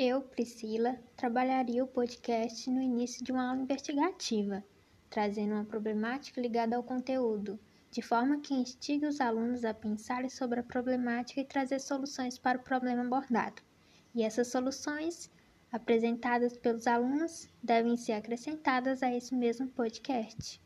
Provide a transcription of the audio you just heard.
Eu, Priscila, trabalharia o podcast no início de uma aula investigativa, trazendo uma problemática ligada ao conteúdo, de forma que instigue os alunos a pensarem sobre a problemática e trazer soluções para o problema abordado. E essas soluções, apresentadas pelos alunos, devem ser acrescentadas a esse mesmo podcast.